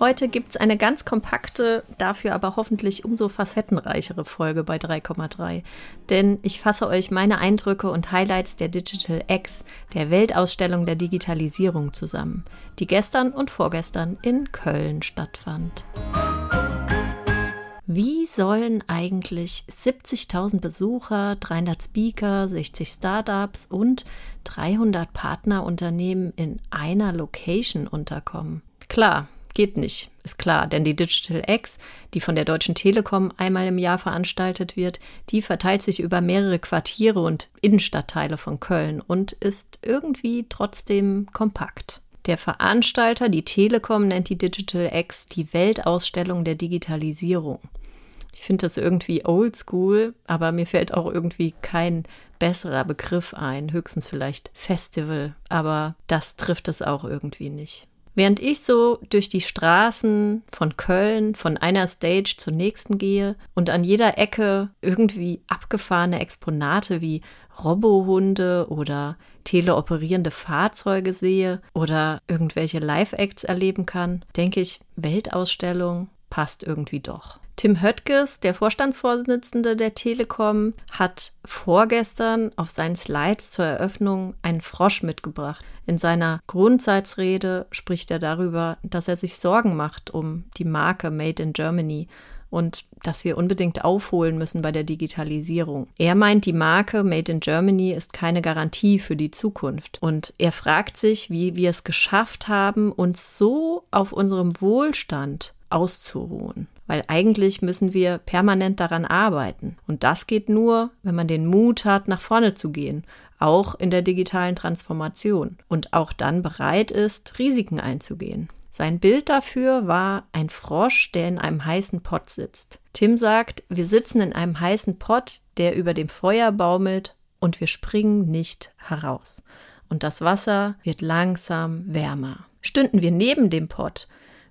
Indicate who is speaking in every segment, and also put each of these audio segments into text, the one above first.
Speaker 1: Heute gibt es eine ganz kompakte, dafür aber hoffentlich umso facettenreichere Folge bei 3,3. Denn ich fasse euch meine Eindrücke und Highlights der Digital X, der Weltausstellung der Digitalisierung zusammen, die gestern und vorgestern in Köln stattfand. Wie sollen eigentlich 70.000 Besucher, 300 Speaker, 60 Startups und 300 Partnerunternehmen in einer Location unterkommen? Klar, geht nicht, ist klar, denn die Digital X, die von der Deutschen Telekom einmal im Jahr veranstaltet wird, die verteilt sich über mehrere Quartiere und Innenstadtteile von Köln und ist irgendwie trotzdem kompakt. Der Veranstalter, die Telekom, nennt die Digital X die Weltausstellung der Digitalisierung. Ich finde das irgendwie oldschool, aber mir fällt auch irgendwie kein besserer Begriff ein, höchstens vielleicht Festival, aber das trifft es auch irgendwie nicht. Während ich so durch die Straßen von Köln von einer Stage zur nächsten gehe und an jeder Ecke irgendwie abgefahrene Exponate wie Robohunde oder teleoperierende Fahrzeuge sehe oder irgendwelche Live-Acts erleben kann, denke ich, Weltausstellung passt irgendwie doch. Tim Höttges, der Vorstandsvorsitzende der Telekom, hat vorgestern auf seinen Slides zur Eröffnung einen Frosch mitgebracht. In seiner Grundsatzrede spricht er darüber, dass er sich Sorgen macht um die Marke Made in Germany und dass wir unbedingt aufholen müssen bei der Digitalisierung. Er meint, die Marke Made in Germany ist keine Garantie für die Zukunft. Und er fragt sich, wie wir es geschafft haben, uns so auf unserem Wohlstand auszuruhen weil eigentlich müssen wir permanent daran arbeiten. Und das geht nur, wenn man den Mut hat, nach vorne zu gehen, auch in der digitalen Transformation und auch dann bereit ist, Risiken einzugehen. Sein Bild dafür war ein Frosch, der in einem heißen Pott sitzt. Tim sagt, wir sitzen in einem heißen Pott, der über dem Feuer baumelt und wir springen nicht heraus. Und das Wasser wird langsam wärmer. Stünden wir neben dem Pott,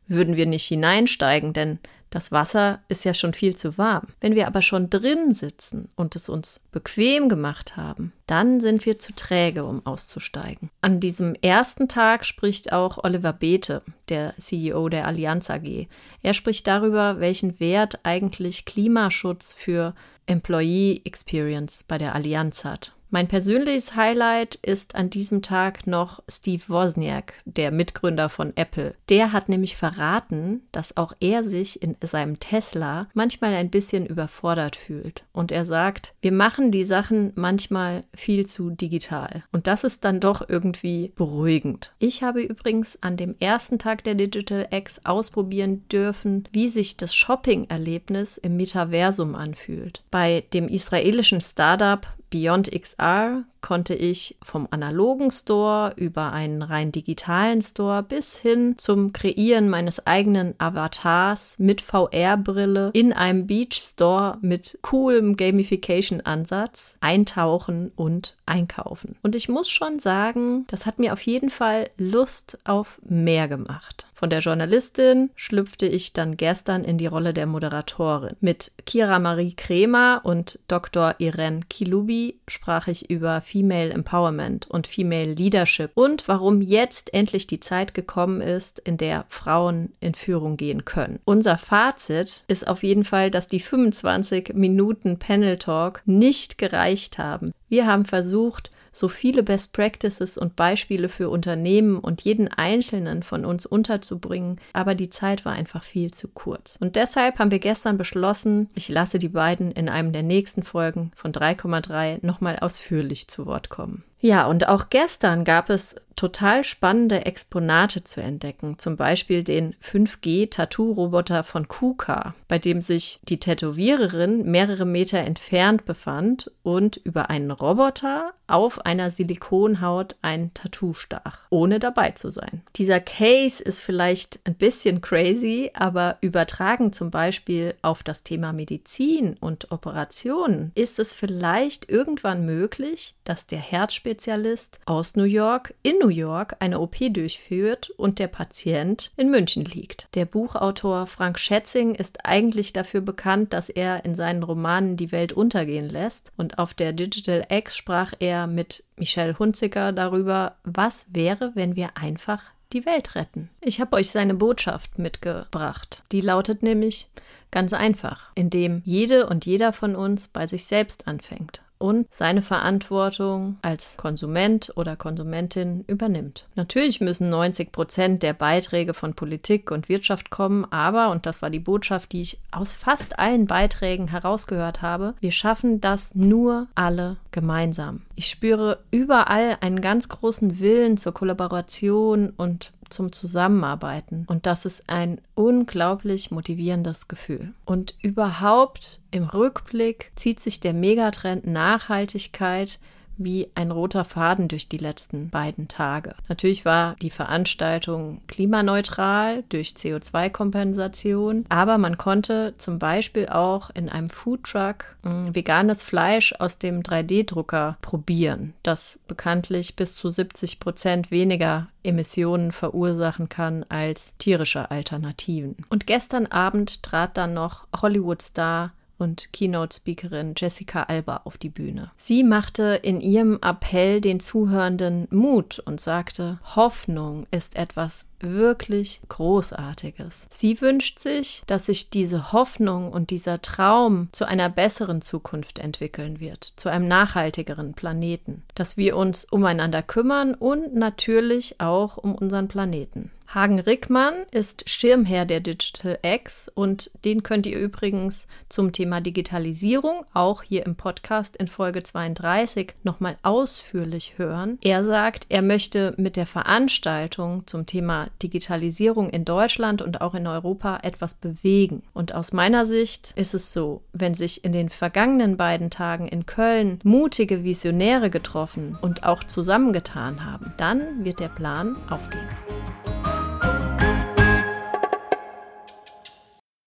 Speaker 1: würden wir nicht hineinsteigen, denn das Wasser ist ja schon viel zu warm. Wenn wir aber schon drin sitzen und es uns bequem gemacht haben, dann sind wir zu träge, um auszusteigen. An diesem ersten Tag spricht auch Oliver Beete, der CEO der Allianz AG. Er spricht darüber, welchen Wert eigentlich Klimaschutz für Employee Experience bei der Allianz hat. Mein persönliches Highlight ist an diesem Tag noch Steve Wozniak, der Mitgründer von Apple. Der hat nämlich verraten, dass auch er sich in seinem Tesla manchmal ein bisschen überfordert fühlt. Und er sagt, wir machen die Sachen manchmal viel zu digital. Und das ist dann doch irgendwie beruhigend. Ich habe übrigens an dem ersten Tag der Digital X ausprobieren dürfen, wie sich das Shopping-Erlebnis im Metaversum anfühlt. Bei dem israelischen Startup Beyond XR konnte ich vom analogen Store über einen rein digitalen Store bis hin zum Kreieren meines eigenen Avatars mit VR-Brille in einem Beach Store mit coolem Gamification-Ansatz eintauchen und einkaufen. Und ich muss schon sagen, das hat mir auf jeden Fall Lust auf mehr gemacht. Von der Journalistin schlüpfte ich dann gestern in die Rolle der Moderatorin. Mit Kira Marie Kremer und Dr. Irene Kilubi sprach ich über Female Empowerment und Female Leadership und warum jetzt endlich die Zeit gekommen ist, in der Frauen in Führung gehen können. Unser Fazit ist auf jeden Fall, dass die 25 Minuten Panel Talk nicht gereicht haben. Wir haben versucht, so viele Best Practices und Beispiele für Unternehmen und jeden einzelnen von uns unterzubringen, aber die Zeit war einfach viel zu kurz. Und deshalb haben wir gestern beschlossen, ich lasse die beiden in einem der nächsten Folgen von 3,3 nochmal ausführlich zu Wort kommen. Ja, und auch gestern gab es total spannende Exponate zu entdecken, zum Beispiel den 5G-Tattoo-Roboter von KUKA, bei dem sich die Tätowiererin mehrere Meter entfernt befand und über einen Roboter auf einer Silikonhaut ein Tattoo stach, ohne dabei zu sein. Dieser Case ist vielleicht ein bisschen crazy, aber übertragen zum Beispiel auf das Thema Medizin und Operationen ist es vielleicht irgendwann möglich, dass der Herzspezialist aus New York in New York eine OP durchführt und der Patient in München liegt. Der Buchautor Frank Schätzing ist eigentlich dafür bekannt, dass er in seinen Romanen die Welt untergehen lässt und auf der Digital X sprach er mit Michelle Hunziker darüber, was wäre, wenn wir einfach die Welt retten. Ich habe euch seine Botschaft mitgebracht. Die lautet nämlich ganz einfach, indem jede und jeder von uns bei sich selbst anfängt und seine Verantwortung als Konsument oder Konsumentin übernimmt. Natürlich müssen 90 Prozent der Beiträge von Politik und Wirtschaft kommen, aber, und das war die Botschaft, die ich aus fast allen Beiträgen herausgehört habe, wir schaffen das nur alle gemeinsam. Ich spüre überall einen ganz großen Willen zur Kollaboration und zum Zusammenarbeiten. Und das ist ein unglaublich motivierendes Gefühl. Und überhaupt im Rückblick zieht sich der Megatrend Nachhaltigkeit wie ein roter Faden durch die letzten beiden Tage. Natürlich war die Veranstaltung klimaneutral durch CO2-Kompensation, aber man konnte zum Beispiel auch in einem Foodtruck hm, veganes Fleisch aus dem 3D-Drucker probieren, das bekanntlich bis zu 70 Prozent weniger Emissionen verursachen kann als tierische Alternativen. Und gestern Abend trat dann noch Hollywood-Star und Keynote-Speakerin Jessica Alba auf die Bühne. Sie machte in ihrem Appell den Zuhörenden Mut und sagte, Hoffnung ist etwas wirklich Großartiges. Sie wünscht sich, dass sich diese Hoffnung und dieser Traum zu einer besseren Zukunft entwickeln wird, zu einem nachhaltigeren Planeten, dass wir uns umeinander kümmern und natürlich auch um unseren Planeten. Hagen Rickmann ist Schirmherr der Digital X und den könnt ihr übrigens zum Thema Digitalisierung auch hier im Podcast in Folge 32 nochmal ausführlich hören. Er sagt, er möchte mit der Veranstaltung zum Thema Digitalisierung in Deutschland und auch in Europa etwas bewegen. Und aus meiner Sicht ist es so, wenn sich in den vergangenen beiden Tagen in Köln mutige Visionäre getroffen und auch zusammengetan haben, dann wird der Plan aufgehen.